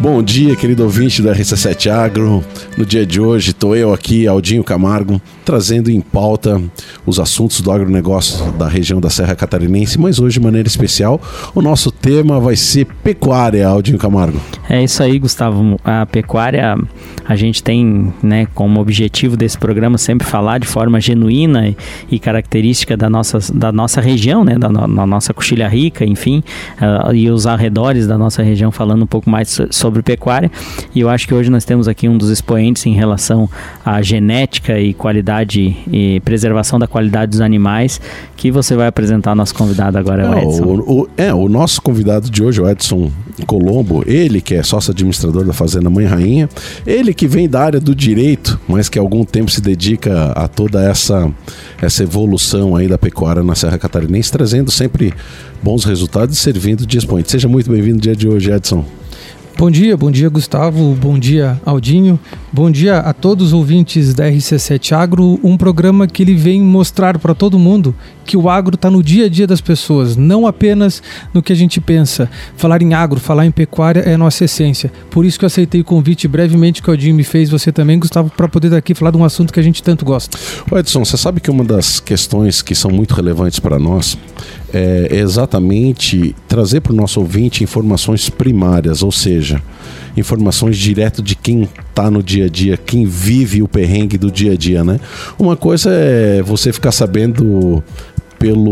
Bom dia, querido ouvinte do RC7 Agro. No dia de hoje, estou eu aqui, Aldinho Camargo, trazendo em pauta os assuntos do agronegócio da região da Serra Catarinense, mas hoje, de maneira especial, o nosso tema vai ser pecuária, Aldinho Camargo. É isso aí, Gustavo. A pecuária, a gente tem né, como objetivo desse programa sempre falar de forma genuína e, característica da nossa, da nossa região, né, da, da nossa coxilha rica, enfim, uh, e os arredores da nossa região, falando um pouco mais sobre sobre pecuária. E eu acho que hoje nós temos aqui um dos expoentes em relação à genética e qualidade e preservação da qualidade dos animais, que você vai apresentar nosso convidado agora, é, o Edson. O, o, é, o nosso convidado de hoje, o Edson Colombo, ele que é sócio administrador da Fazenda Mãe Rainha, ele que vem da área do direito, mas que há algum tempo se dedica a toda essa, essa evolução aí da pecuária na Serra Catarinense, trazendo sempre bons resultados e servindo de expoente. Seja muito bem-vindo no dia de hoje, Edson. Bom dia, bom dia Gustavo, bom dia Aldinho, bom dia a todos os ouvintes da RC7 Agro, um programa que ele vem mostrar para todo mundo que o agro está no dia a dia das pessoas, não apenas no que a gente pensa. Falar em agro, falar em pecuária é nossa essência. Por isso que eu aceitei o convite brevemente que o Aldinho me fez, você também, Gustavo, para poder daqui falar de um assunto que a gente tanto gosta. Edson, você sabe que uma das questões que são muito relevantes para nós é exatamente trazer para o nosso ouvinte informações primárias, ou seja, informações direto de quem está no dia a dia, quem vive o perrengue do dia a dia, né? Uma coisa é você ficar sabendo pelo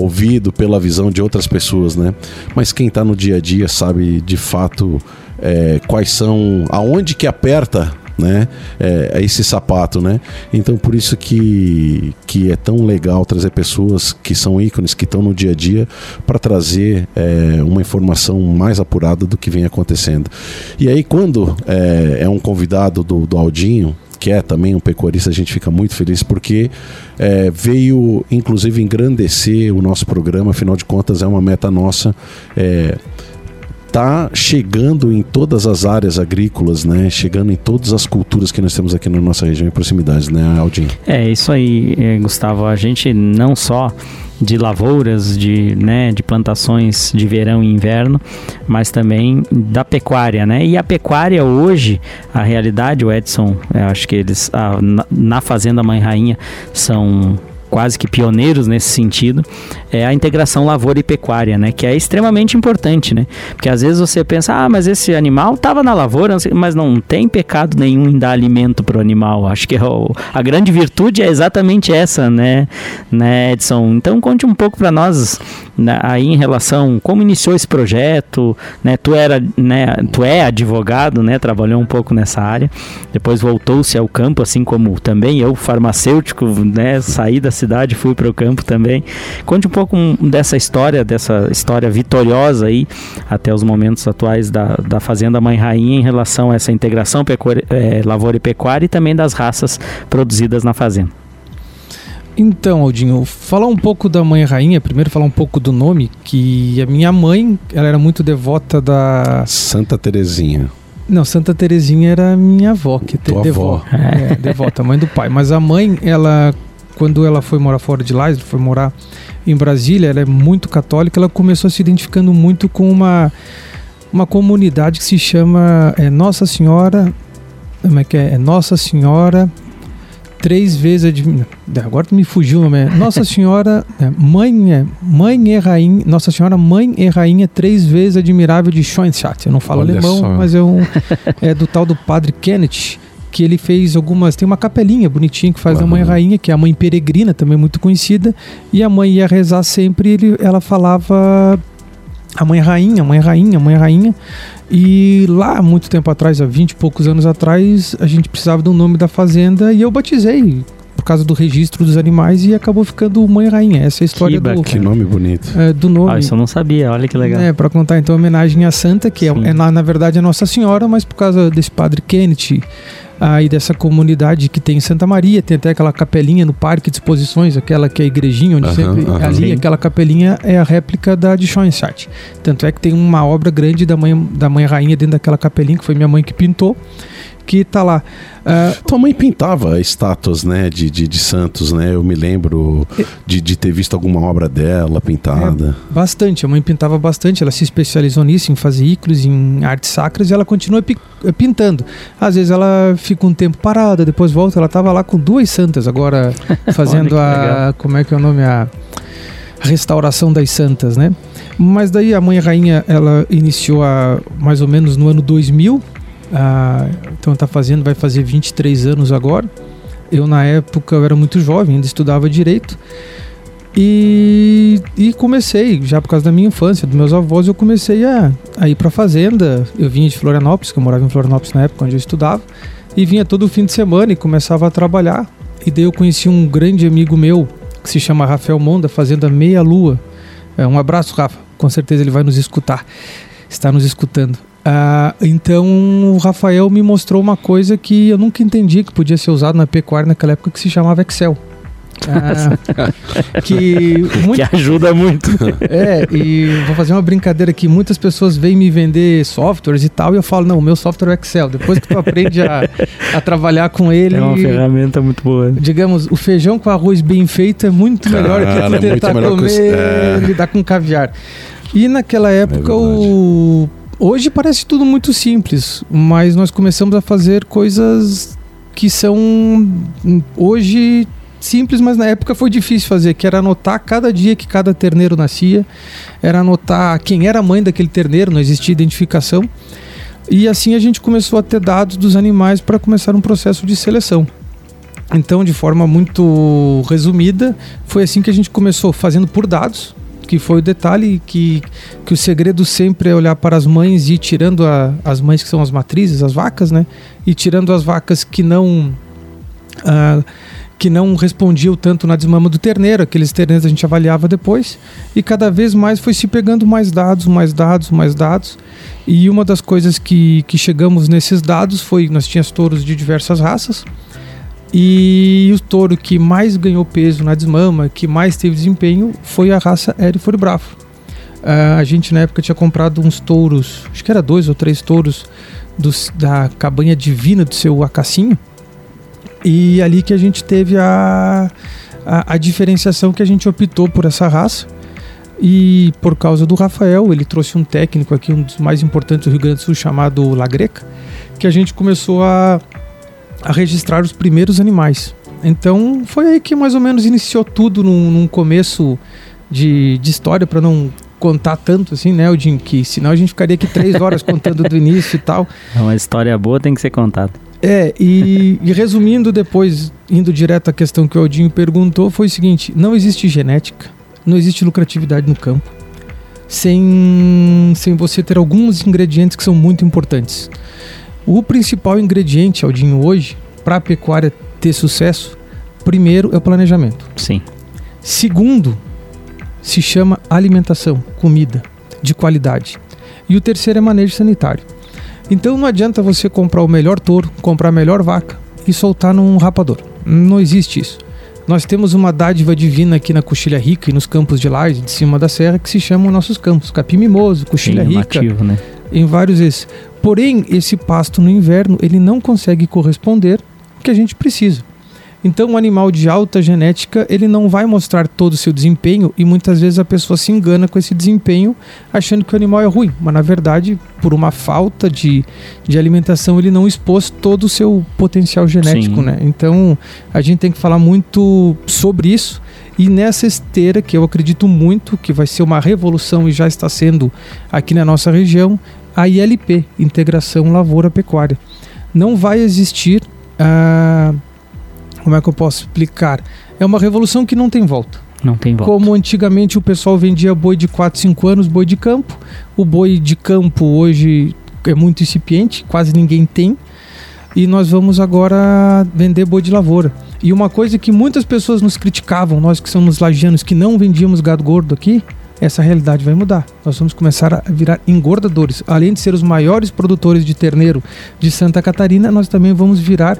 ouvido, pela visão de outras pessoas, né? Mas quem está no dia a dia sabe de fato é, quais são, aonde que aperta né? É, é, esse sapato, né? Então por isso que, que é tão legal trazer pessoas que são ícones, que estão no dia a dia, para trazer é, uma informação mais apurada do que vem acontecendo. E aí quando é, é um convidado do, do Aldinho, que é também um pecuarista, a gente fica muito feliz porque é, veio, inclusive, engrandecer o nosso programa, afinal de contas, é uma meta nossa. É, está chegando em todas as áreas agrícolas, né? Chegando em todas as culturas que nós temos aqui na nossa região e proximidades, né, Aldinho? É isso aí, é, Gustavo. A gente não só de lavouras, de, né, de plantações de verão e inverno, mas também da pecuária, né? E a pecuária hoje, a realidade, o Edson, acho que eles a, na, na Fazenda Mãe Rainha são quase que pioneiros nesse sentido, é a integração lavoura e pecuária, né? Que é extremamente importante, né? Porque às vezes você pensa, ah, mas esse animal estava na lavoura, mas não tem pecado nenhum em dar alimento para o animal. Acho que é a grande virtude é exatamente essa, né, né Edson? Então conte um pouco para nós né, aí em relação como iniciou esse projeto, né? Tu era, né? Tu é advogado, né? Trabalhou um pouco nessa área, depois voltou-se ao campo, assim como também eu, farmacêutico, né? Saí da cidade, fui para o campo também. Conte um pouco dessa história, dessa história vitoriosa aí até os momentos atuais da, da Fazenda Mãe Rainha em relação a essa integração é, lavoura e pecuária e também das raças produzidas na fazenda. Então, Aldinho, falar um pouco da Mãe Rainha, primeiro falar um pouco do nome, que a minha mãe, ela era muito devota da... Santa Terezinha. Não, Santa Terezinha era minha avó, que te, devota, é, devota, mãe do pai. Mas a mãe, ela quando ela foi morar fora de lá, foi morar em Brasília, ela é muito católica, ela começou se identificando muito com uma, uma comunidade que se chama é, Nossa Senhora. Como é que é? é Nossa Senhora três vezes agora me fugiu o nome é Nossa Senhora é, mãe é mãe e rainha Nossa Senhora mãe e rainha três vezes admirável de Schoenstatt eu não falo Olha alemão só. mas é, um, é do tal do padre Kenneth que ele fez algumas. Tem uma capelinha bonitinha que faz uhum. da Mãe Rainha, que é a Mãe Peregrina, também muito conhecida. E a mãe ia rezar sempre, ele, ela falava a Mãe Rainha, Mãe Rainha, Mãe Rainha. E lá, muito tempo atrás, há 20 e poucos anos atrás, a gente precisava do nome da fazenda e eu batizei por causa do registro dos animais e acabou ficando Mãe Rainha. Essa é a história que do. Que nome bonito. É, do nome. Ah, isso eu não sabia, olha que legal. É, para contar então homenagem à Santa, que é, é, na, na verdade a Nossa Senhora, mas por causa desse padre Kenneth aí dessa comunidade que tem em Santa Maria, tem até aquela capelinha no Parque de Exposições, aquela que é a igrejinha, onde uhum, sempre uhum. ali, Sim. aquela capelinha é a réplica da de Schoenstatt. Tanto é que tem uma obra grande da mãe, da mãe rainha dentro daquela capelinha, que foi minha mãe que pintou. Que tá lá. Uh, Tua mãe pintava estátuas, né, de, de, de santos, né? Eu me lembro de, de ter visto alguma obra dela pintada. É, bastante, a mãe pintava bastante, ela se especializou nisso, em fazer ícones, em artes sacras, e ela continua eh, pintando. Às vezes ela fica um tempo parada, depois volta, ela estava lá com duas santas, agora fazendo a... como é que é o nome? A restauração das santas, né? Mas daí a mãe rainha, ela iniciou a, mais ou menos no ano 2000, ah, então está fazendo, vai fazer 23 anos agora. Eu na época eu era muito jovem, ainda estudava direito. E, e comecei, já por causa da minha infância, dos meus avós, eu comecei a, a ir para fazenda. Eu vinha de Florianópolis, que eu morava em Florianópolis na época onde eu estudava, e vinha todo fim de semana e começava a trabalhar. E daí eu conheci um grande amigo meu, que se chama Rafael Monda, Fazenda Meia Lua. É, um abraço, Rafa, com certeza ele vai nos escutar, está nos escutando. Ah, então o Rafael me mostrou uma coisa que eu nunca entendi que podia ser usado na pecuária naquela época que se chamava Excel. Ah, que, muito, que ajuda muito. É, e vou fazer uma brincadeira aqui. Muitas pessoas vêm me vender softwares e tal, e eu falo, não, o meu software é Excel. Depois que tu aprende a, a trabalhar com ele. É uma ferramenta muito boa. Digamos, o feijão com arroz bem feito é muito melhor Cara, que tu é tentar comer, é. lidar com caviar. E naquela época é o Hoje parece tudo muito simples, mas nós começamos a fazer coisas que são hoje simples, mas na época foi difícil fazer, que era anotar cada dia que cada terneiro nascia, era anotar quem era a mãe daquele terneiro, não existia identificação. E assim a gente começou a ter dados dos animais para começar um processo de seleção. Então, de forma muito resumida, foi assim que a gente começou fazendo por dados, que foi o detalhe que, que o segredo sempre é olhar para as mães e ir tirando a, as mães que são as matrizes, as vacas, né? E tirando as vacas que não. Uh, que não respondiam tanto na desmama do terneiro, aqueles terneiros a gente avaliava depois, e cada vez mais foi se pegando mais dados, mais dados, mais dados. E uma das coisas que, que chegamos nesses dados foi: nós tínhamos touros de diversas raças, e o touro que mais ganhou peso na desmama, que mais teve desempenho, foi a raça Hereford Bravo. Uh, a gente na época tinha comprado uns touros, acho que era dois ou três touros da cabanha divina do seu Acassinho. E ali que a gente teve a, a, a diferenciação que a gente optou por essa raça. E por causa do Rafael, ele trouxe um técnico aqui, um dos mais importantes do Rio Grande do Sul, chamado Lagreca, que a gente começou a a registrar os primeiros animais. Então foi aí que mais ou menos iniciou tudo num, num começo de, de história, para não contar tanto assim, né, Odin? Que senão a gente ficaria aqui três horas contando do início e tal. É uma história boa tem que ser contada. É, e, e, resumindo depois, indo direto à questão que o Odinho perguntou, foi o seguinte: não existe genética, não existe lucratividade no campo, sem, sem você ter alguns ingredientes que são muito importantes. O principal ingrediente, Aldinho, hoje, para a pecuária ter sucesso, primeiro é o planejamento. Sim. Segundo, se chama alimentação, comida de qualidade. E o terceiro é manejo sanitário. Então não adianta você comprar o melhor touro, comprar a melhor vaca e soltar num rapador. Não existe isso. Nós temos uma dádiva divina aqui na Coxilha Rica e nos campos de Laje, de cima da serra, que se chamam nossos campos, Capim Mimoso, Coxilha Sim, Rica. Nativo, né? Em vários esses. Porém, esse pasto no inverno ele não consegue corresponder ao que a gente precisa. Então, um animal de alta genética ele não vai mostrar todo o seu desempenho e muitas vezes a pessoa se engana com esse desempenho achando que o animal é ruim, mas na verdade, por uma falta de, de alimentação, ele não expôs todo o seu potencial genético, né? Então, a gente tem que falar muito sobre isso. E nessa esteira, que eu acredito muito que vai ser uma revolução e já está sendo aqui na nossa região, a ILP, Integração Lavoura Pecuária. Não vai existir, ah, como é que eu posso explicar? É uma revolução que não tem volta. Não tem volta. Como antigamente o pessoal vendia boi de 4, 5 anos, boi de campo. O boi de campo hoje é muito incipiente, quase ninguém tem. E nós vamos agora vender boi de lavoura. E uma coisa que muitas pessoas nos criticavam, nós que somos lagianos que não vendíamos gado gordo aqui, essa realidade vai mudar. Nós vamos começar a virar engordadores. Além de ser os maiores produtores de terneiro de Santa Catarina, nós também vamos virar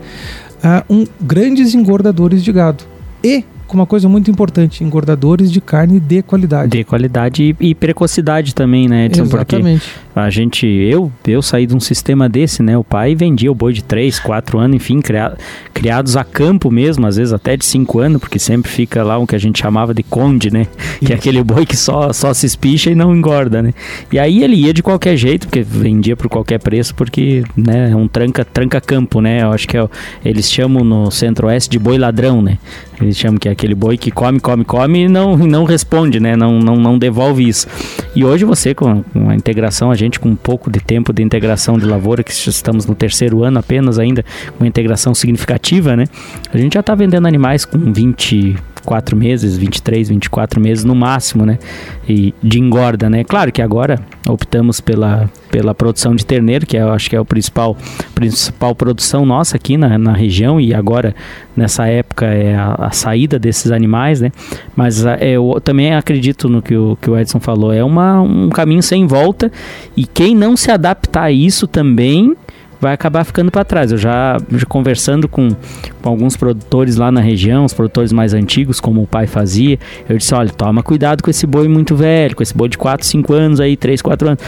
uh, um, grandes engordadores de gado. E com uma coisa muito importante: engordadores de carne de qualidade. De qualidade e, e precocidade também, né, Edson? Exatamente. Porque a gente, eu, eu saí de um sistema desse, né? O pai vendia o boi de 3, 4 anos, enfim, cria, criados a campo mesmo, às vezes até de 5 anos, porque sempre fica lá o que a gente chamava de conde, né? Que é aquele boi que só, só se espicha e não engorda, né? E aí ele ia de qualquer jeito, porque vendia por qualquer preço, porque, né, é um tranca, tranca campo, né? Eu acho que é, eles chamam no centro-oeste de boi ladrão, né? Eles chamam que é aquele boi que come, come, come e não, não responde, né? Não, não, não devolve isso. E hoje você, com a integração, a gente com um pouco de tempo de integração de lavoura, que estamos no terceiro ano apenas ainda, uma integração significativa, né? A gente já está vendendo animais com 20, 24 meses, 23, 24 meses no máximo, né? E de engorda, né? Claro que agora optamos pela, pela produção de terneiro, que eu acho que é o principal, principal produção nossa aqui na, na região e agora nessa época é a, a saída desses animais, né? Mas é, eu também acredito no que o, que o Edson falou, é uma, um caminho sem volta e quem não se adaptar a isso também vai acabar ficando para trás. Eu já, já conversando com, com, alguns produtores lá na região, os produtores mais antigos, como o pai fazia, eu disse: olha, toma cuidado com esse boi muito velho, com esse boi de 4, 5 anos aí, 3, 4 anos.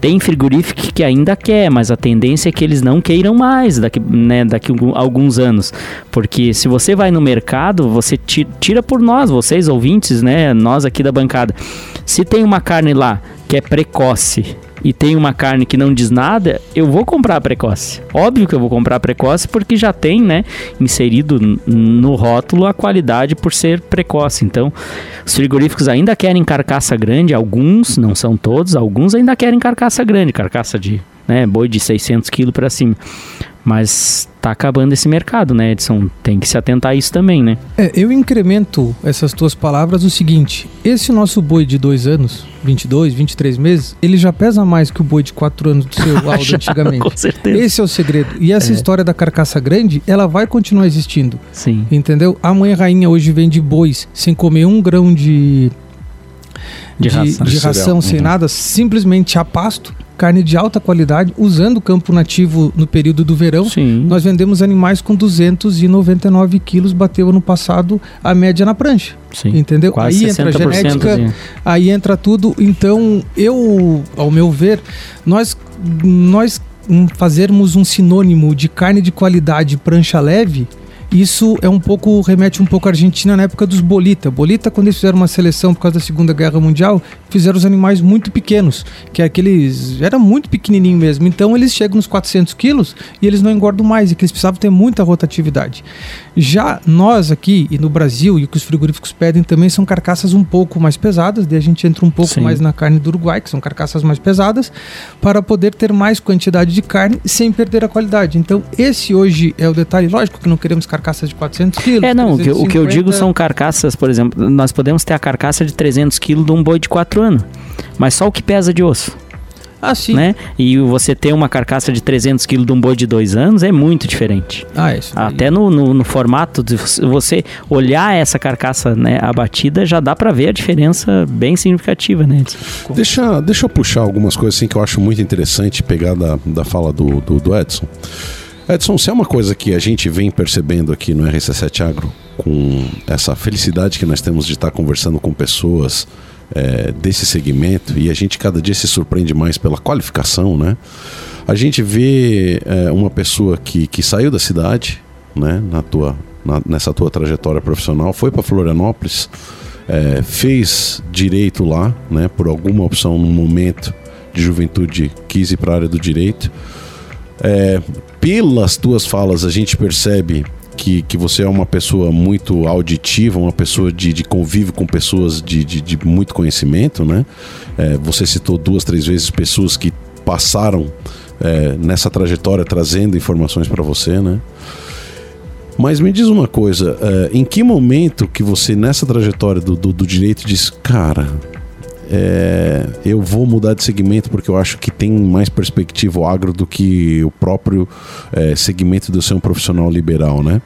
Tem frigorífico que ainda quer, mas a tendência é que eles não queiram mais daqui, né, daqui a alguns anos. Porque se você vai no mercado, você tira por nós, vocês ouvintes, né, nós aqui da bancada. Se tem uma carne lá que é precoce e tem uma carne que não diz nada, eu vou comprar precoce. Óbvio que eu vou comprar precoce porque já tem, né, inserido no rótulo a qualidade por ser precoce. Então, os frigoríficos ainda querem carcaça grande, alguns, não são todos, alguns ainda querem carcaça grande, carcaça de, né, boi de 600 quilos para cima. Mas tá acabando esse mercado, né, Edson? Tem que se atentar a isso também, né? É, eu incremento essas tuas palavras o seguinte: esse nosso boi de dois anos, 22, 23 meses, ele já pesa mais que o boi de quatro anos do seu Aldo já, antigamente. Com certeza. Esse é o segredo. E essa é. história da carcaça grande, ela vai continuar existindo. Sim. Entendeu? A mãe rainha hoje vende bois sem comer um grão de. De, de ração, de ração sem uhum. nada, simplesmente a pasto carne de alta qualidade, usando o campo nativo no período do verão. Sim. Nós vendemos animais com 299 quilos, bateu ano passado a média na prancha. Sim. Entendeu? Quase aí entra a genética, sim. aí entra tudo. Então, eu, ao meu ver, nós, nós fazermos um sinônimo de carne de qualidade prancha leve, isso é um pouco, remete um pouco à Argentina na época dos Bolita. Bolita, quando eles fizeram uma seleção por causa da Segunda Guerra Mundial, fizeram os animais muito pequenos, que é aqueles. Era muito pequenininho mesmo. Então eles chegam nos 400 quilos e eles não engordam mais, e que eles precisavam ter muita rotatividade. Já nós aqui e no Brasil, e o que os frigoríficos pedem também são carcaças um pouco mais pesadas, daí a gente entra um pouco Sim. mais na carne do Uruguai, que são carcaças mais pesadas, para poder ter mais quantidade de carne sem perder a qualidade. Então, esse hoje é o detalhe. Lógico que não queremos carcaças de 400 quilos. É, não, o que, o que eu digo são carcaças, por exemplo, nós podemos ter a carcaça de 300 quilos de um boi de 4 anos, mas só o que pesa de osso. Ah, sim. Né? E você ter uma carcaça de 300 kg de um boi de dois anos é muito diferente. Ah, isso. Até no, no, no, formato de você olhar essa carcaça né, abatida, já dá para ver a diferença bem significativa, né? Deixa, deixa eu puxar algumas coisas assim que eu acho muito interessante pegar da, da fala do, do, do Edson. Edson, se é uma coisa que a gente vem percebendo aqui no RC7 Agro, com essa felicidade que nós temos de estar conversando com pessoas é, desse segmento e a gente cada dia se surpreende mais pela qualificação, né? A gente vê é, uma pessoa que, que saiu da cidade, né? Na tua, na, nessa tua trajetória profissional, foi para Florianópolis, é, fez direito lá, né? Por alguma opção no momento de juventude quis ir para a área do direito. É, pelas tuas falas a gente percebe que, que você é uma pessoa muito auditiva, uma pessoa de, de convívio com pessoas de, de, de muito conhecimento, né? É, você citou duas, três vezes pessoas que passaram é, nessa trajetória trazendo informações para você, né? Mas me diz uma coisa, é, em que momento que você nessa trajetória do, do, do direito diz, cara, é, eu vou mudar de segmento porque eu acho que tem mais perspectiva o agro do que o próprio é, segmento do ser um profissional liberal, né?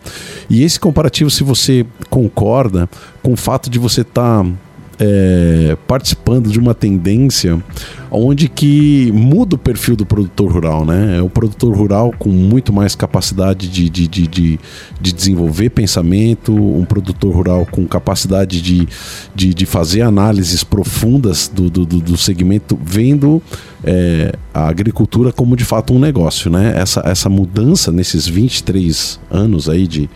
E esse comparativo, se você concorda com o fato de você estar tá é, participando de uma tendência onde que muda o perfil do produtor rural, né? É o produtor rural com muito mais capacidade de, de, de, de, de desenvolver pensamento, um produtor rural com capacidade de, de, de fazer análises profundas do, do, do segmento, vendo é, a agricultura como de fato um negócio, né? Essa, essa mudança nesses 23 anos aí de,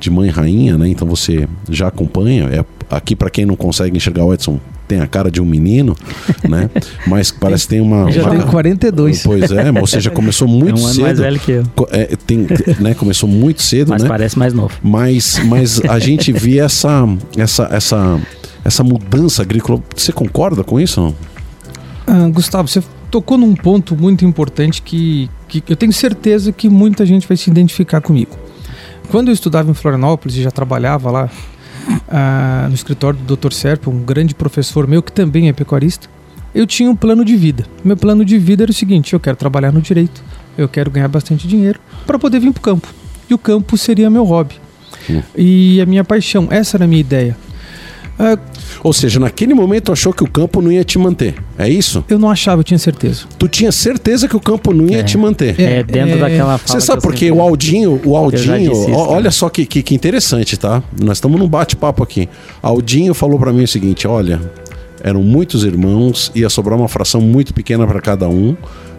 de mãe rainha, né? Então você já acompanha, é aqui para quem não consegue enxergar o Edson, tem a cara de um menino, né? Mas parece que tem uma. Já uma... tem 42. Pois é, ou seja, começou muito é um ano cedo. mais velho que eu. É, tem, né, começou muito cedo, mas né? parece mais novo. Mas, mas a gente vê essa, essa, essa, essa mudança agrícola. Você concorda com isso? Não? Ah, Gustavo, você tocou num ponto muito importante que, que eu tenho certeza que muita gente vai se identificar comigo. Quando eu estudava em Florianópolis e já trabalhava lá ah, no escritório do Dr. Serpa, um grande professor meu que também é pecuarista, eu tinha um plano de vida. Meu plano de vida era o seguinte: eu quero trabalhar no direito, eu quero ganhar bastante dinheiro para poder vir para o campo. E o campo seria meu hobby. Hum. E a minha paixão, essa era a minha ideia. Ah, Ou seja, naquele momento achou que o campo não ia te manter. É isso? eu não achava, eu tinha certeza. Tu tinha certeza que o campo não ia É. te manter. É, dentro é, daquela fala. Você sabe por quê? O Aldinho, o Aldinho, isso também. olha só que, que, que interessante, tá? Nós estamos num bate-papo aqui. Aldinho falou pra mim o seguinte: olha, eram muitos irmãos, ia sobrar uma fração muito pequena para cada um.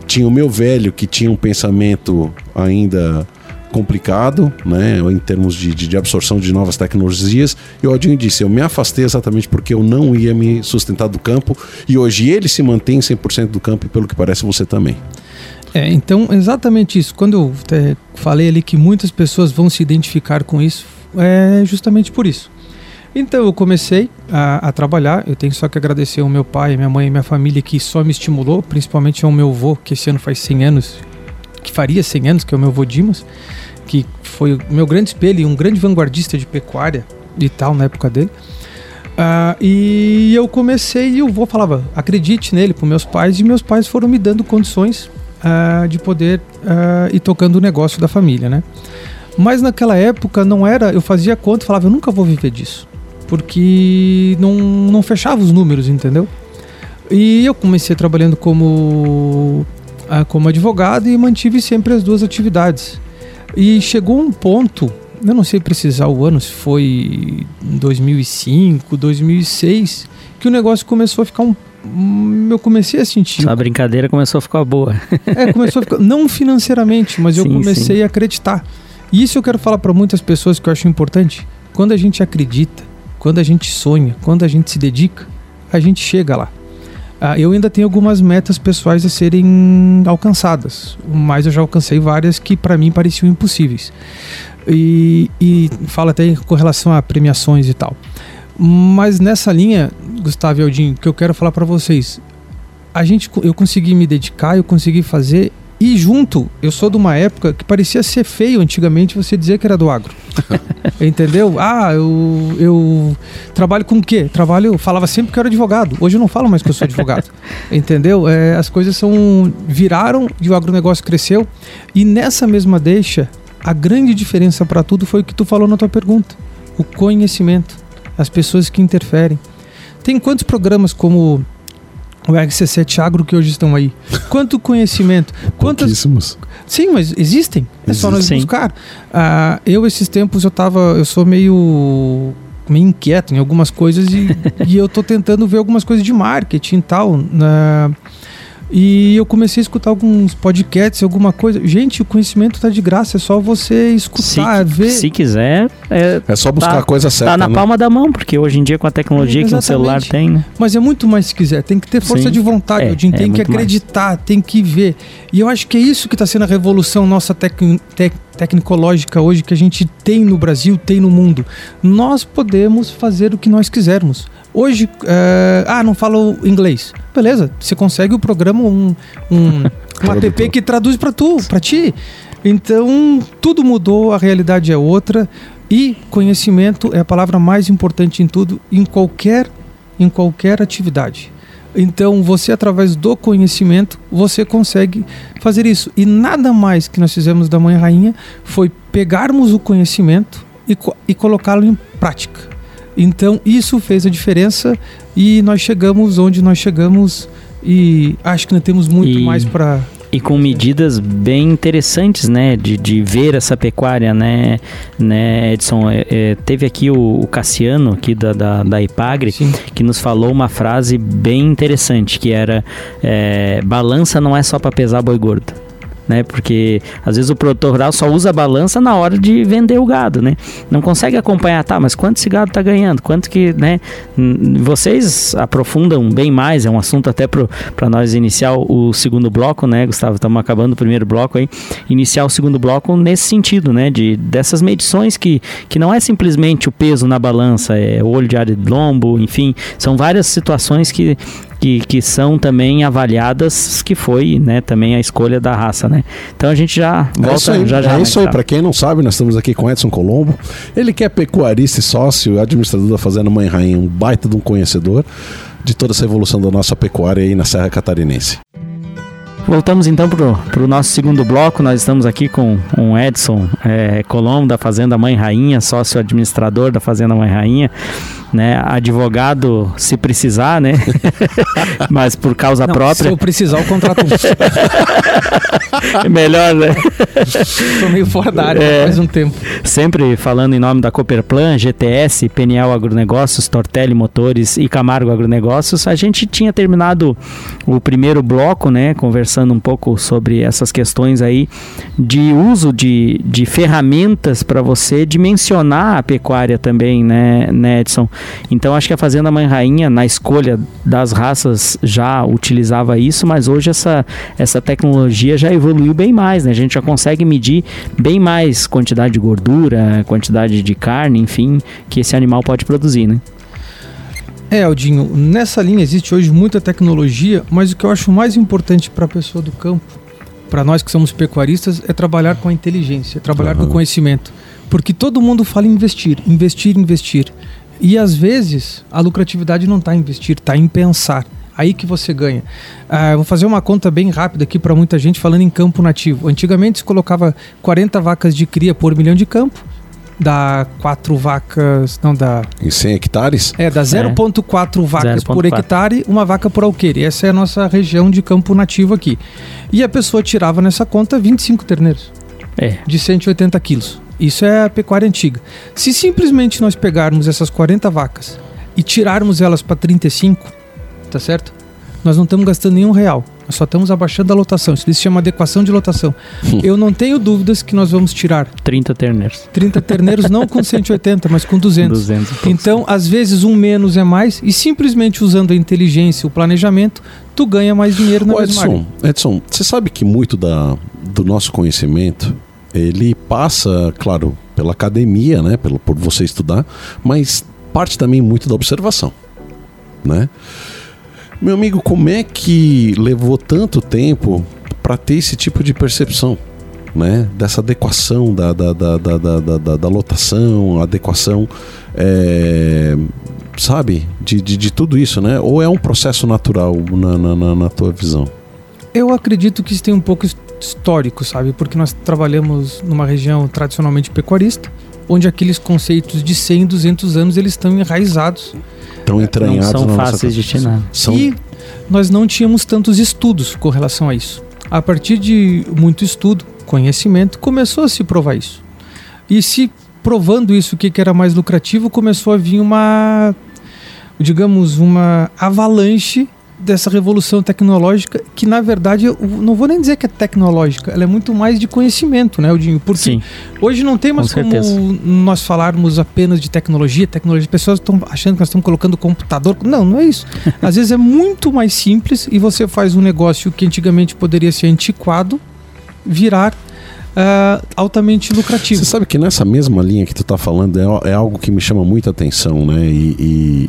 Tinha o meu velho que tinha um pensamento ainda complicado, né, em termos de, de, de absorção de novas tecnologias. E o Aldinho disse: Eu me afastei exatamente porque eu não ia me sustentar do campo. E hoje ele se mantém 100% do campo, e pelo que parece você também. É, então, exatamente isso. Quando eu é, falei ali que muitas pessoas vão se identificar com isso, é justamente por isso. Então, eu comecei a, a trabalhar. Eu tenho só que agradecer ao meu pai, minha mãe e minha família que só me estimulou, principalmente ao meu avô, que esse ano faz 100 anos, que faria 100 anos, que é o meu avô Dimas, que foi o meu grande espelho e um grande vanguardista de pecuária e tal na época dele. Ah, e eu comecei e o avô falava, acredite nele para meus pais, e meus pais foram me dando condições ah, de poder ah, ir tocando o negócio da família, né? Mas naquela época não era, eu fazia conta e falava, eu nunca vou viver disso, porque não, não fechava os números, entendeu? E eu comecei trabalhando como, ah, como advogado e mantive sempre as duas atividades. E chegou um ponto, eu não sei precisar o ano, se foi em 2005, 2006, que o negócio começou a ficar um. hum, Eu comecei a sentir. A brincadeira começou a ficar boa. É, começou a ficar. Não financeiramente, mas eu Sim, comecei sim. a acreditar. E isso eu quero falar para muitas pessoas que eu acho importante. Quando a gente acredita, quando a gente sonha, quando a gente se dedica, a gente chega lá. Ah, eu ainda tenho algumas metas pessoais a serem alcançadas, mas eu já alcancei várias que para mim pareciam impossíveis. E, e fala até com relação a premiações e tal. Mas nessa linha, Gustavo e Aldinho, que eu quero falar para vocês, a gente, eu consegui me dedicar, eu consegui fazer e junto, eu sou de uma época que parecia ser feio antigamente você dizer que era do agro. Entendeu? Ah, eu, eu trabalho com o quê? Trabalho, eu falava sempre que eu era advogado. Hoje eu não falo mais que eu sou advogado. Entendeu? É, as coisas são viraram e o agronegócio cresceu. E nessa mesma deixa, a grande diferença para tudo foi o que tu falou na tua pergunta: o conhecimento, as pessoas que interferem. Tem quantos programas como o RC7 Agro que hoje estão aí? Quanto conhecimento? Quantas. Sim, mas existem. É só nós buscar. Ah, eu, esses tempos, eu tava. Eu sou meio. meio inquieto em algumas coisas e, e eu tô tentando ver algumas coisas de marketing e tal. na- e eu comecei a escutar alguns podcasts, alguma coisa. Gente, o conhecimento tá de graça, é só você Se, escutar, ver. se quiser, é, É só buscar Tá- a coisa certa. tá na né? palma da mão, porque hoje em dia com a tecnologia que um Exatamente. celular tem, né? Mas é muito mais se quiser. Tem que ter força Sim. de vontade, É, Odin, é tem que muito mais. acreditar, tem que ver. E eu acho que é isso que está sendo a revolução nossa tec tec tecnológica hoje que a gente tem no Brasil, tem no mundo. Nós podemos fazer o que nós quisermos. Hoje, eh, ah, não falo inglês. Beleza, você consegue o programa, um, um, um app que traduz para tu, para ti. Então, tudo mudou, a realidade é outra. E conhecimento é a palavra mais importante em tudo, em qualquer, em qualquer atividade. Então, você através do conhecimento, você consegue fazer isso. E nada mais que nós fizemos da Mãe Rainha foi pegarmos o conhecimento e, e colocá-lo em prática. Então isso fez a diferença e nós chegamos onde nós chegamos e acho que nós temos muito e... mais para e com medidas bem interessantes, né, de, de ver essa pecuária, né, né Edson? É, é, teve aqui o, o, Cassiano, aqui da, da, da Ipagre, Sim. que nos falou uma frase bem interessante, que era, é, balança não é só para pesar boi gordo né? Porque às vezes o produtor rural só usa a balança na hora de vender o gado, né? Não consegue acompanhar, tá, mas quanto esse gado está ganhando? Quanto que, né? Vocês aprofundam bem mais, é um assunto até para nós iniciar o segundo bloco, né, Gustavo? Estamos acabando o primeiro bloco aí. Iniciar o segundo bloco nesse sentido, né? De, dessas medições que, que não é simplesmente o peso na balança, é o olho de área de lombo, enfim, são várias situações que que, que são também avaliadas, que foi né, também a escolha da raça. Né? Então a gente já volta. É isso aí, já, já, é isso aí. para quem não sabe, nós estamos aqui com Edson Colombo. Ele que é pecuarista e sócio, administrador da Fazenda Mãe Rainha, um baita de um conhecedor de toda essa evolução da nossa pecuária aí na Serra Catarinense. Voltamos então para o nosso segundo bloco. Nós estamos aqui com o Edson é, Colombo, da Fazenda Mãe Rainha, sócio administrador da Fazenda Mãe Rainha né? Advogado, se precisar, né? Mas por causa Não, própria. Se eu precisar, o contrato. é melhor, né? Estou meio fora da área é, faz um tempo. Sempre falando em nome da Cooperplan, GTS, Peniel Agronegócios, Tortelli Motores e Camargo Agronegócios, a gente tinha terminado o primeiro bloco, né? Conversando um pouco sobre essas questões aí de uso de, de ferramentas para você dimensionar a pecuária também, né, né Edson? Então acho que a Fazenda Mãe Rainha, na escolha das raças, já utilizava isso, mas hoje essa, essa tecnologia já evoluiu bem mais, né? A gente já consegue medir bem mais quantidade de gordura, quantidade de carne, enfim, que esse animal pode produzir, né? É, Aldinho, nessa linha existe hoje muita tecnologia, mas o que eu acho mais importante para a pessoa do campo, para nós que somos pecuaristas, é trabalhar com a inteligência, trabalhar uhum. com o conhecimento. Porque todo mundo fala em investir, investir, investir. E às vezes a lucratividade não está em investir, está em pensar. Aí que você ganha. Ah, vou fazer uma conta bem rápida aqui para muita gente falando em campo nativo. Antigamente se colocava 40 vacas de cria por milhão de campo. Dá 4 vacas. Não dá. Em 100 hectares? É, dá 0,4 é. vacas 0. por hectare, uma vaca por alqueire. Essa é a nossa região de campo nativo aqui. E a pessoa tirava nessa conta 25 terneiros. É. De 180 quilos. Isso é a pecuária antiga. Se simplesmente nós pegarmos essas 40 vacas e tirarmos elas para 35, tá certo? Nós não estamos gastando nenhum real. Nós só estamos abaixando a lotação. Isso se chama adequação de lotação. Eu não tenho dúvidas que nós vamos tirar 30 terneiros. 30 terneiros não com 180, mas com 200. 200 então, às vezes um menos é mais e simplesmente usando a inteligência, o planejamento, tu ganha mais dinheiro na Ô, mesma Edson, área. Edson, você sabe que muito da, do nosso conhecimento ele passa, claro, pela academia, né, pelo, por você estudar, mas parte também muito da observação, né? Meu amigo, como é que levou tanto tempo para ter esse tipo de percepção, né? Dessa adequação da, da, da, da, da, da, da lotação, adequação, é, sabe, de, de, de, tudo isso, né? Ou é um processo natural na, na, na tua visão? Eu acredito que isso tem um pouco histórico, sabe? Porque nós trabalhamos numa região tradicionalmente pecuarista, onde aqueles conceitos de 100, 200 anos eles estão enraizados. Estão entranhados. Não são fáceis de tirar. São... E nós não tínhamos tantos estudos com relação a isso. A partir de muito estudo, conhecimento, começou a se provar isso. E se provando isso, o que, que era mais lucrativo, começou a vir uma, digamos, uma avalanche dessa revolução tecnológica que na verdade eu não vou nem dizer que é tecnológica, ela é muito mais de conhecimento, né, Odinho? Porque Sim. hoje não tem mais Com como nós falarmos apenas de tecnologia, tecnologia. As pessoas estão achando que nós estamos colocando computador. Não, não é isso. Às vezes é muito mais simples e você faz um negócio que antigamente poderia ser antiquado virar Uh, altamente lucrativo. Você sabe que nessa mesma linha que tu está falando é, é, algo que me chama muita atenção, né? E,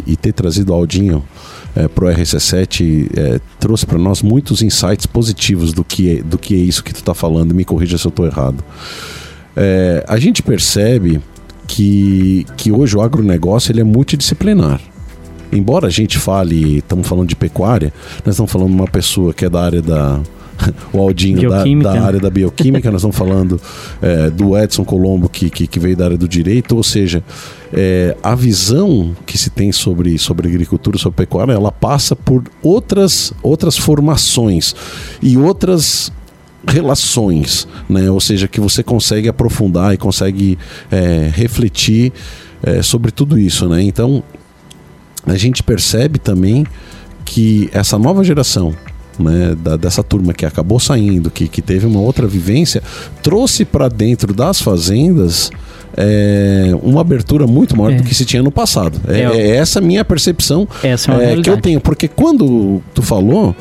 e, e ter trazido o Aldinho é, pro RC7 é, trouxe para nós muitos insights positivos do que, é, do que é isso que tu está falando. Me corrija se eu estou errado. É, a gente percebe que, que hoje o agronegócio ele é multidisciplinar. Embora a gente fale, estamos falando de pecuária, nós estamos falando de uma pessoa que é da área da o Aldinho da, da, área da bioquímica, nós estamos falando é, do Edson Colombo, que, que, que, veio da área do direito, ou seja, é, a visão que se tem sobre, sobre agricultura, sobre pecuária, ela passa por outras, outras formações e outras relações, né? ou seja, que você consegue aprofundar e consegue é, refletir é, sobre tudo isso. Né? Então, a gente percebe também que essa nova geração né, da, dessa turma que acabou saindo, que, que teve uma outra vivência, trouxe para dentro das fazendas é, uma abertura muito maior é. do que se tinha no passado. É, é, é essa minha percepção essa é, é que eu tenho, porque quando tu falou,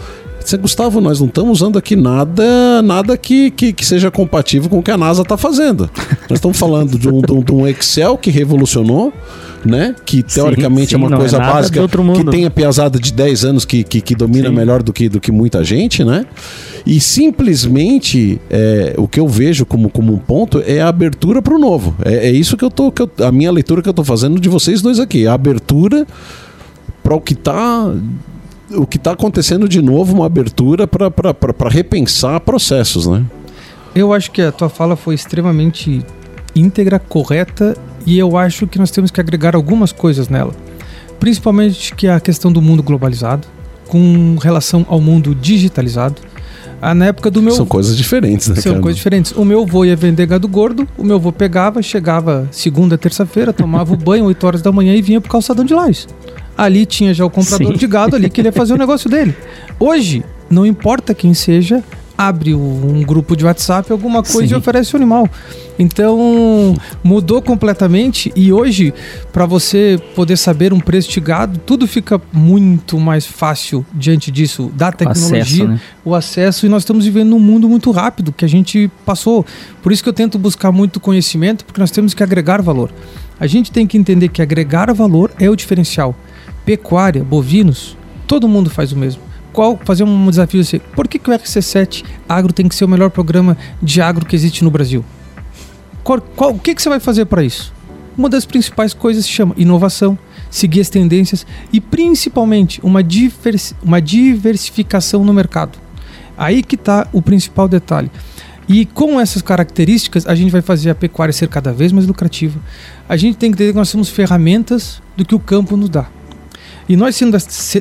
Gustavo, nós não estamos usando aqui nada nada que, que, que, seja compatível com o que a NASA está fazendo. nós estamos falando de um, de um Excel que revolucionou né? Que teoricamente sim, sim, é uma coisa é básica que tem a piazada de 10 anos que, que, que domina sim. melhor do que, do que muita gente, né? E simplesmente é, o que eu vejo como, como um ponto é a abertura para o novo. É, é, isso que eu tô. Que eu, a minha leitura que eu tô fazendo de vocês dois aqui. A abertura para o que está o que está acontecendo de novo, uma abertura para repensar processos, né? Eu acho que a tua fala foi extremamente íntegra, correta e eu acho que nós temos que agregar algumas coisas nela. Principalmente que é a questão do mundo globalizado, com relação ao mundo digitalizado. Ah, na época do meu. São coisas diferentes, né? São cara? coisas diferentes. O meu avô ia vender gado gordo, o meu avô pegava, chegava segunda, terça-feira, tomava o banho 8 horas da manhã e vinha pro calçadão de Lages. Ali tinha já o comprador Sim. de gado ali que ele ia fazer o negócio dele. Hoje, não importa quem seja, abre um grupo de WhatsApp, alguma coisa Sim. e oferece o animal. Então mudou completamente e hoje, para você poder saber um preço de gado, tudo fica muito mais fácil diante disso, da tecnologia, acesso, né? o acesso, e nós estamos vivendo num mundo muito rápido que a gente passou. Por isso que eu tento buscar muito conhecimento, porque nós temos que agregar valor. A gente tem que entender que agregar valor é o diferencial. Pecuária, bovinos, todo mundo faz o mesmo qual fazer um desafio assim, por que, que o RC7 Agro tem que ser o melhor programa de agro que existe no Brasil? Qual, qual, o que, que você vai fazer para isso? Uma das principais coisas se chama inovação, seguir as tendências e principalmente uma, diversi uma diversificação no mercado. Aí que está o principal detalhe. E com essas características, a gente vai fazer a pecuária ser cada vez mais lucrativa. A gente tem que entender que nós somos ferramentas do que o campo nos dá. E nós sendo,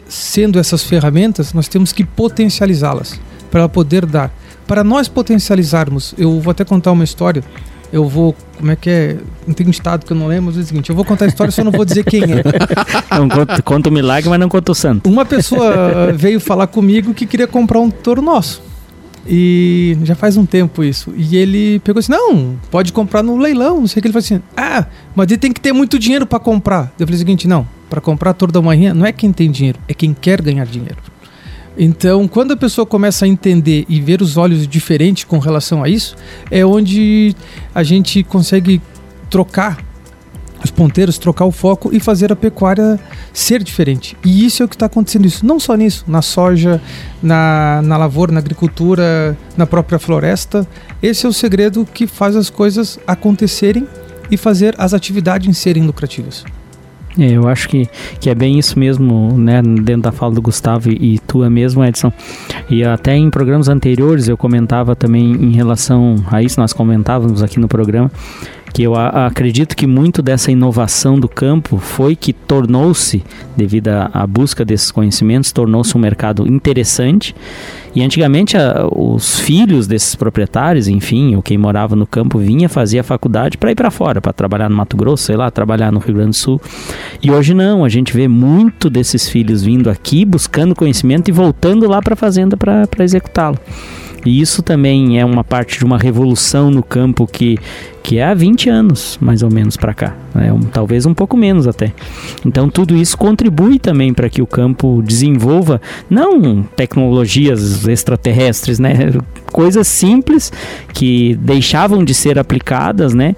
sendo essas ferramentas, nós temos que potencializá-las para poder dar. Para nós potencializarmos, eu vou até contar uma história. Eu vou, como é que é? Não tem um estado que eu não lembro, mas é o seguinte: eu vou contar a história, só não vou dizer quem é. Não conta, conta o milagre, mas não conta o santo. Uma pessoa veio falar comigo que queria comprar um touro nosso. E já faz um tempo isso. E ele pegou assim: não, pode comprar no leilão. Não sei o que. Ele falou assim: ah, mas ele tem que ter muito dinheiro para comprar. Eu falei o seguinte: não, para comprar toda da manhã não é quem tem dinheiro, é quem quer ganhar dinheiro. Então, quando a pessoa começa a entender e ver os olhos diferentes com relação a isso, é onde a gente consegue trocar os ponteiros, trocar o foco e fazer a pecuária ser diferente. E isso é o que está acontecendo isso. Não só nisso, na soja, na, na lavoura, na agricultura, na própria floresta. Esse é o segredo que faz as coisas acontecerem e fazer as atividades serem lucrativas. É, eu acho que, que é bem isso mesmo, né? Dentro da fala do Gustavo e, e tua mesmo, Edson. E até em programas anteriores eu comentava também em relação a isso, nós comentávamos aqui no programa, que eu acredito que muito dessa inovação do campo foi que tornou-se, devido à busca desses conhecimentos, tornou-se um mercado interessante. E antigamente a, os filhos desses proprietários, enfim, ou quem morava no campo vinha fazia faculdade para ir para fora, para trabalhar no Mato Grosso, sei lá, trabalhar no Rio Grande do Sul. E hoje não, a gente vê muito desses filhos vindo aqui buscando conhecimento e voltando lá para a fazenda para executá-lo. E isso também é uma parte de uma revolução no campo que, que é há 20 anos, mais ou menos, para cá. Né? Um, talvez um pouco menos até. Então, tudo isso contribui também para que o campo desenvolva, não tecnologias extraterrestres, né? coisas simples que deixavam de ser aplicadas, né?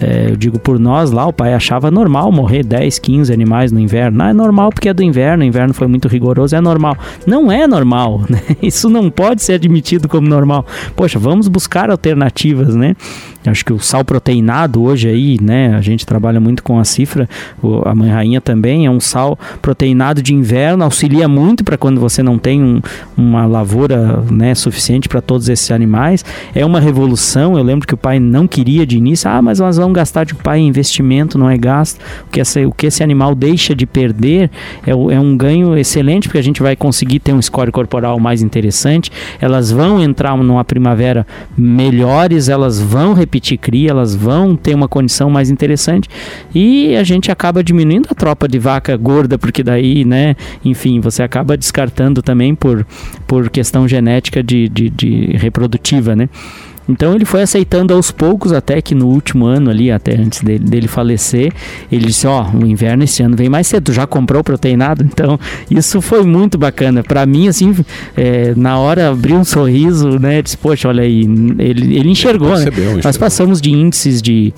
É, eu digo por nós lá, o pai achava normal morrer 10, 15 animais no inverno. Não é normal porque é do inverno, o inverno foi muito rigoroso, é normal. Não é normal, né? Isso não pode ser admitido como normal. Poxa, vamos buscar alternativas, né? Acho que o sal proteinado hoje aí, né? A gente trabalha muito com a cifra, a mãe rainha também é um sal proteinado de inverno, auxilia muito para quando você não tem um, uma lavoura, né, suficiente para todos esses animais. É uma revolução. Eu lembro que o pai não queria de início, ah, mas nós vamos gastar de pai investimento, não é gasto. O que, essa, o que esse animal deixa de perder é, é um ganho excelente, porque a gente vai conseguir ter um score corporal mais interessante. Elas vão entrar numa primavera melhores, elas vão repetir cria, elas vão ter uma condição mais interessante e a gente acaba diminuindo a tropa de vaca gorda, porque daí, né, enfim, você acaba descartando também por, por questão genética de, de, de reprodutiva, né? Então ele foi aceitando aos poucos, até que no último ano ali, até antes dele, dele falecer, ele disse: Ó, oh, o inverno esse ano vem mais cedo, tu já comprou proteinado? Então isso foi muito bacana. Para mim, assim, é, na hora abriu um sorriso, né? Disse: Poxa, olha aí, ele, ele enxergou, né? Nós passamos de índices de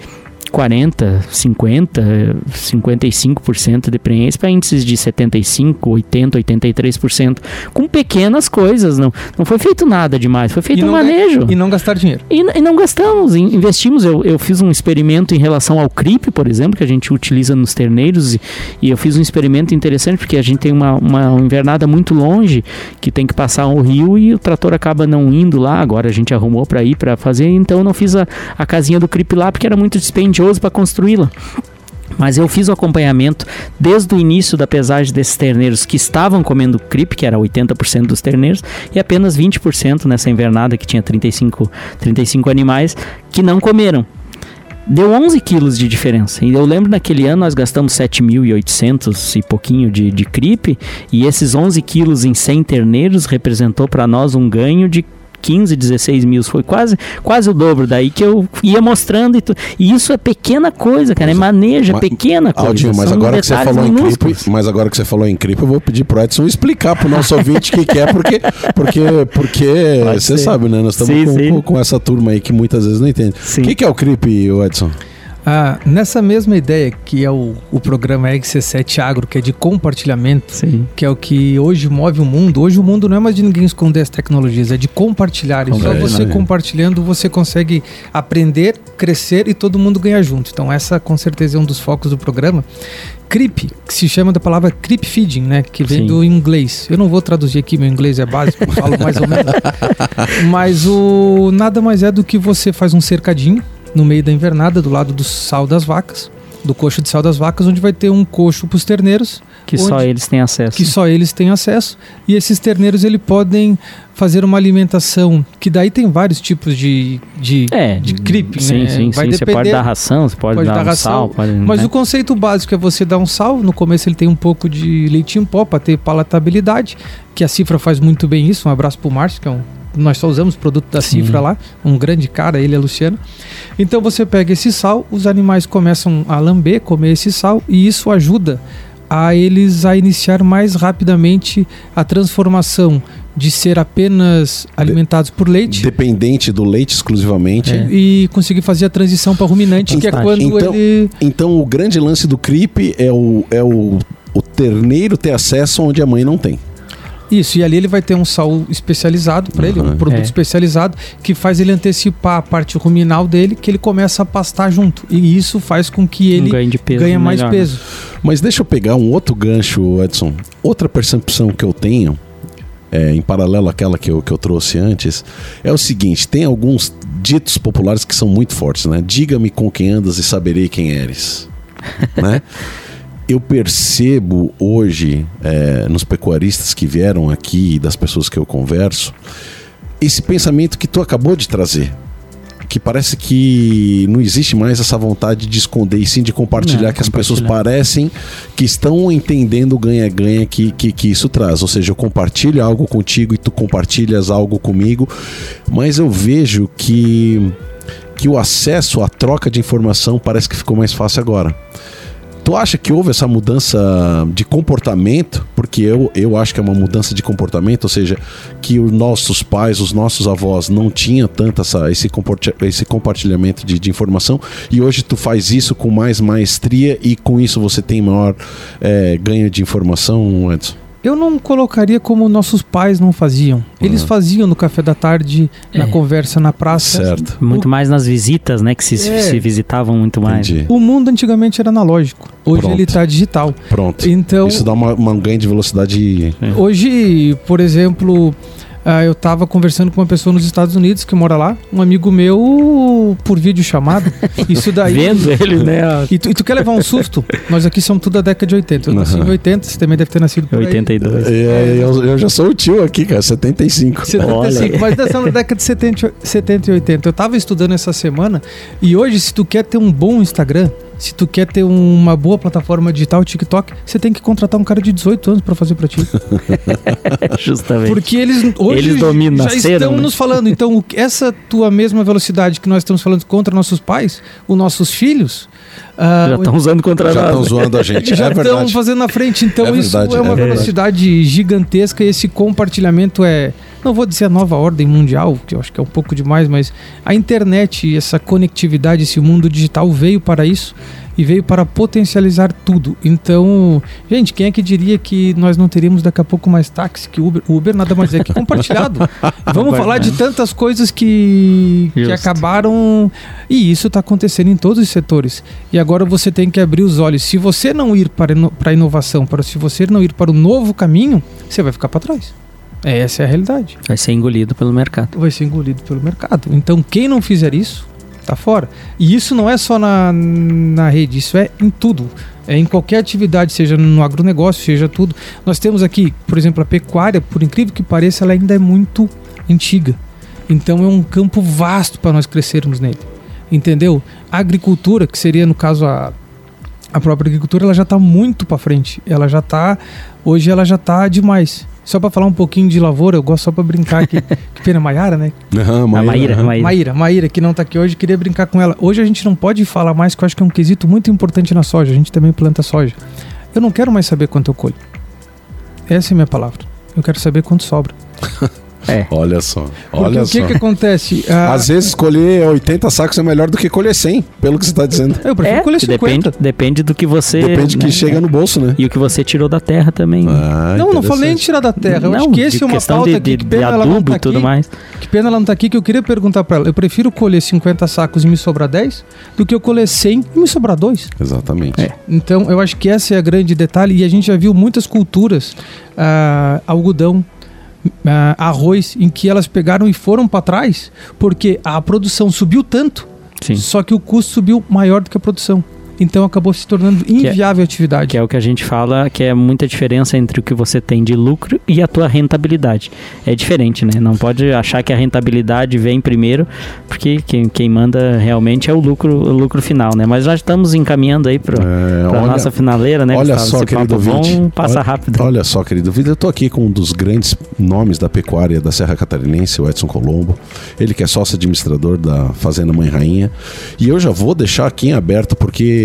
40, 50, 55% de preenche para índices de 75, 80, 83%, com pequenas coisas, não, não foi feito nada demais, foi feito um manejo. E não gastar dinheiro. E, e não gastamos, investimos, eu, eu fiz um experimento em relação ao CRIP, por exemplo, que a gente utiliza nos terneiros, e, e eu fiz um experimento interessante, porque a gente tem uma, uma invernada muito longe, que tem que passar o rio e o trator acaba não indo lá, agora a gente arrumou para ir para fazer, então eu não fiz a, a casinha do CRIP lá, porque era muito dispendioso para construí-la. Mas eu fiz o acompanhamento desde o início da pesagem desses terneiros que estavam comendo creep, que era 80% dos terneiros, e apenas 20% nessa invernada que tinha 35, 35 animais que não comeram. Deu 11 quilos de diferença. E eu lembro naquele ano nós gastamos 7.800 e pouquinho de, de creep, e esses 11 quilos em 100 terneiros representou para nós um ganho de 15, 16 mil. Foi quase, quase o dobro. Daí que eu ia mostrando. E, tu, e isso é pequena coisa, cara. É maneja, mas, pequena coisa. Aldinho, mas agora que você falou em clipe, mas agora que você falou em clipe, eu vou pedir pro Edson explicar pro nosso ouvinte o que, que, é, porque, porque, porque você sabe, né? Nós estamos com, com, com, essa turma aí que muitas vezes não entende. O que, que é o clipe, Edson? Ah, nessa mesma ideia que é o, o programa RC7 Agro, que é de compartilhamento, Sim. que é o que hoje move o mundo. Hoje o mundo não é mais de ninguém esconder as tecnologias, é de compartilhar. E só você né? compartilhando você consegue aprender, crescer e todo mundo ganha junto. Então essa com certeza é um dos focos do programa. Creep, que se chama da palavra creep feeding, né? Que vem Sim. do inglês. Eu não vou traduzir aqui, meu inglês é básico, falo mais ou menos. Mas o nada mais é do que você faz um cercadinho no meio da invernada, do lado do sal das vacas, do coxo de sal das vacas, onde vai ter um coxo para os terneiros. Que onde, só eles têm acesso. Que só eles têm acesso. E esses terneiros ele podem fazer uma alimentação, que daí tem vários tipos de, de, é, de creep, sim, né? Sim, sim. Você pode dar ração, você pode, pode dar, dar um sal. Pode, mas né? o conceito básico é você dar um sal, no começo ele tem um pouco de leitinho em pó para ter palatabilidade, que a cifra faz muito bem isso. Um abraço para o Márcio, que é um nós só usamos produto da Sim. cifra lá, um grande cara, ele é Luciano. Então você pega esse sal, os animais começam a lamber, comer esse sal e isso ajuda a eles a iniciar mais rapidamente a transformação de ser apenas alimentados por leite. Dependente do leite exclusivamente. É. E conseguir fazer a transição para ruminante, que é quando então, ele. Então o grande lance do creep é o, é o, o terneiro ter acesso onde a mãe não tem. Isso, e ali ele vai ter um sal especializado para uhum, ele, um produto é. especializado que faz ele antecipar a parte ruminal dele, que ele começa a pastar junto. E isso faz com que ele um ganhe, peso ganhe mais melhor, né? peso. Né? Mas deixa eu pegar um outro gancho, Edson. Outra percepção que eu tenho, é, em paralelo àquela que eu, que eu trouxe antes, é o seguinte: tem alguns ditos populares que são muito fortes, né? Diga-me com quem andas e saberei quem eres. né? Eu percebo hoje é, nos pecuaristas que vieram aqui, das pessoas que eu converso, esse pensamento que tu acabou de trazer. Que parece que não existe mais essa vontade de esconder e sim de compartilhar, não, que as pessoas parecem que estão entendendo o ganha-ganha que, que, que isso traz. Ou seja, eu compartilho algo contigo e tu compartilhas algo comigo, mas eu vejo que, que o acesso, a troca de informação parece que ficou mais fácil agora Tu acha que houve essa mudança de comportamento? Porque eu, eu acho que é uma mudança de comportamento, ou seja, que os nossos pais, os nossos avós não tinham tanto essa, esse, esse compartilhamento de, de informação e hoje tu faz isso com mais maestria e com isso você tem maior é, ganho de informação, Edson? Eu não colocaria como nossos pais não faziam. Eles uhum. faziam no café da tarde, na é. conversa na praça. Certo. Muito o... mais nas visitas, né? Que se, é. se visitavam muito mais. Entendi. O mundo antigamente era analógico. Hoje Pronto. ele está digital. Pronto. Então, Isso dá uma, uma ganho de velocidade. É. Hoje, por exemplo, eu estava conversando com uma pessoa nos Estados Unidos que mora lá, um amigo meu por vídeo chamado. Isso daí. Vendo ele, né? E tu, e tu, quer levar um susto? Nós aqui somos tudo da década de 80. Eu nasci uhum. em 80, você também deve ter nascido por 82. Aí. É, eu, eu, já sou o tio aqui, cara, 75. 75, mas nós na década de 70, 70 e 80. Eu estava estudando essa semana e hoje, se tu quer ter um bom Instagram, se tu quer ter uma boa plataforma digital, TikTok, você tem que contratar um cara de 18 anos para fazer para ti. Justamente. Porque eles hoje eles dominam, já estão né? nos falando. Então, essa tua mesma velocidade que nós estamos falando contra nossos pais, os nossos filhos, Uh, já estão usando contra já nós. Já estão zoando a gente. já é estão fazendo na frente. Então, é isso é uma é velocidade gigantesca e esse compartilhamento é. Não vou dizer a nova ordem mundial, que eu acho que é um pouco demais, mas a internet, essa conectividade, esse mundo digital veio para isso e veio para potencializar tudo. Então, gente, quem é que diria que nós não teríamos daqui a pouco mais táxi que Uber? Uber nada mais é que compartilhado. Vamos falar de tantas coisas que, que acabaram. E isso está acontecendo em todos os setores. E agora você tem que abrir os olhos. Se você não ir para, para a inovação, para se você não ir para o novo caminho, você vai ficar para trás. Essa é a realidade. Vai ser engolido pelo mercado. Vai ser engolido pelo mercado. Então, quem não fizer isso, tá fora. E isso não é só na, na rede, isso é em tudo. É em qualquer atividade, seja no agronegócio, seja tudo. Nós temos aqui, por exemplo, a pecuária, por incrível que pareça, ela ainda é muito antiga. Então é um campo vasto para nós crescermos nele. Entendeu? A agricultura, que seria no caso a, a própria agricultura, ela já está muito para frente. Ela já está, hoje ela já está demais. Só para falar um pouquinho de lavoura, eu gosto só para brincar aqui. que pena, Maiara, né? Uhum, Maíra, Maíra, uhum. Maíra. Maíra, que não tá aqui hoje, queria brincar com ela. Hoje a gente não pode falar mais, que eu acho que é um quesito muito importante na soja. A gente também planta soja. Eu não quero mais saber quanto eu colho. Essa é a minha palavra. Eu quero saber quanto sobra. É. Olha só. Olha o que, só. que acontece? Ah, Às vezes colher 80 sacos é melhor do que colher 100, pelo que você está dizendo. Eu prefiro é, colher 50. Depende, depende do que você. Depende do que né? chega no bolso, né? E o que você tirou da terra também. Ah, não, não falei em tirar da terra. Eu não, acho que esse é uma pauta de, de, que pena de adubo tá e tudo aqui, mais. Que pena ela não tá aqui, que eu queria perguntar para ela. Eu prefiro colher 50 sacos e me sobrar 10 do que eu colher 100 e me sobrar 2. Exatamente. É. Então, eu acho que esse é a grande detalhe. E a gente já viu muitas culturas, ah, algodão, uh, arroz em que elas pegaram e foram para trás porque a produção subiu tanto, Sim. só que o custo subiu maior do que a produção. Então acabou se tornando inviável a atividade. Que é o que a gente fala, que é muita diferença entre o que você tem de lucro e a tua rentabilidade. É diferente, né? Não pode achar que a rentabilidade vem primeiro, porque quem, quem manda realmente é o lucro, o lucro final, né? Mas já estamos encaminhando aí para é, a nossa finaleira, né? Olha Gustavo? só, Esse querido Vão passa olha, rápido. Olha só, querido Vinte, eu tô aqui com um dos grandes nomes da pecuária da Serra Catarinense, o Edson Colombo. Ele que é sócio administrador da Fazenda Mãe Rainha. E eu já vou deixar aqui em aberto, porque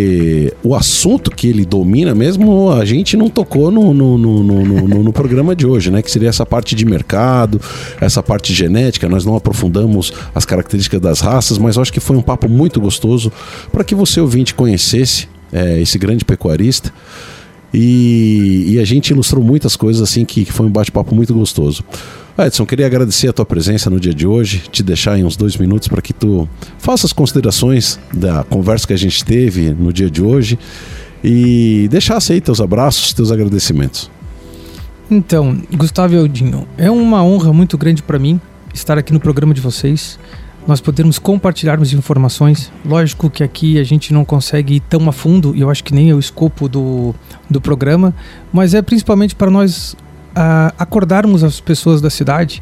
o assunto que ele domina mesmo a gente não tocou no, no, no, no, no programa de hoje, né? Que seria essa parte de mercado, essa parte genética. Nós não aprofundamos as características das raças, mas eu acho que foi um papo muito gostoso para que você ouvinte conhecesse é, esse grande pecuarista. E, e, a gente ilustrou muitas coisas assim que, que foi um bate-papo muito gostoso. Edson, queria agradecer a tua presença no dia de hoje, te deixar em uns dois minutos para que tu faça as considerações da conversa que a gente teve no dia de hoje e deixasse aí teus abraços, teus agradecimentos. Então, Gustavo Eldinho, é uma honra muito grande para mim estar aqui no programa de vocês, nós podermos compartilharmos informações. Lógico que aqui a gente não consegue ir tão a fundo, e eu acho que nem é o escopo do, do programa, mas é principalmente para nós uh, acordarmos as pessoas da cidade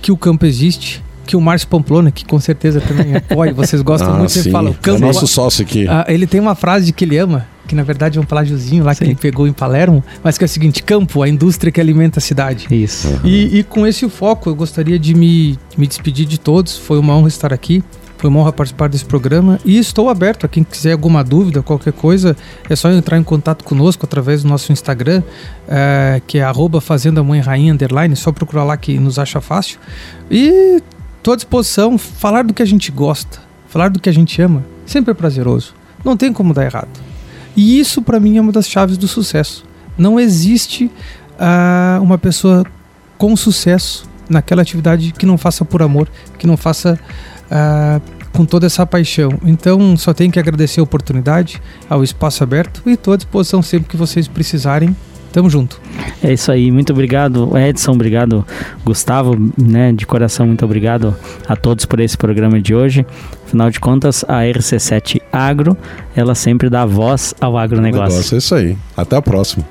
que o campo existe, que o Márcio Pamplona, que com certeza também apoia, vocês gostam ah, muito, sim. fala, o campo... É nosso sócio aqui. Uh, ele tem uma frase que ele ama, que na verdade é um plágiozinho lá sim. que ele pegou em Palermo, mas que é o seguinte, campo, a indústria que alimenta a cidade. Isso. Uhum. E, e, com esse foco eu gostaria de me, me despedir de todos, foi uma honra estar aqui. Foi uma honra participar desse programa e estou aberto a quem quiser alguma dúvida, qualquer coisa, é só entrar em contato conosco através do nosso Instagram, é, que é arroba Fazenda Mãe Rainha Underline, só procurar lá que nos acha fácil. E estou à disposição, falar do que a gente gosta, falar do que a gente ama, sempre é prazeroso. Não tem como dar errado. E isso para mim é uma das chaves do sucesso. Não existe uh, uma pessoa com sucesso naquela atividade que não faça por amor, que não faça uh, com toda essa paixão. Então, só tenho que agradecer a oportunidade, ao espaço aberto e estou à disposição sempre que vocês precisarem. Tamo junto. É isso aí, muito obrigado Edson, obrigado Gustavo, né, de coração muito obrigado a todos por esse programa de hoje. Afinal de contas, a RC7 Agro, ela sempre dá voz ao agronegócio. Negócio, é isso aí. Até a próxima.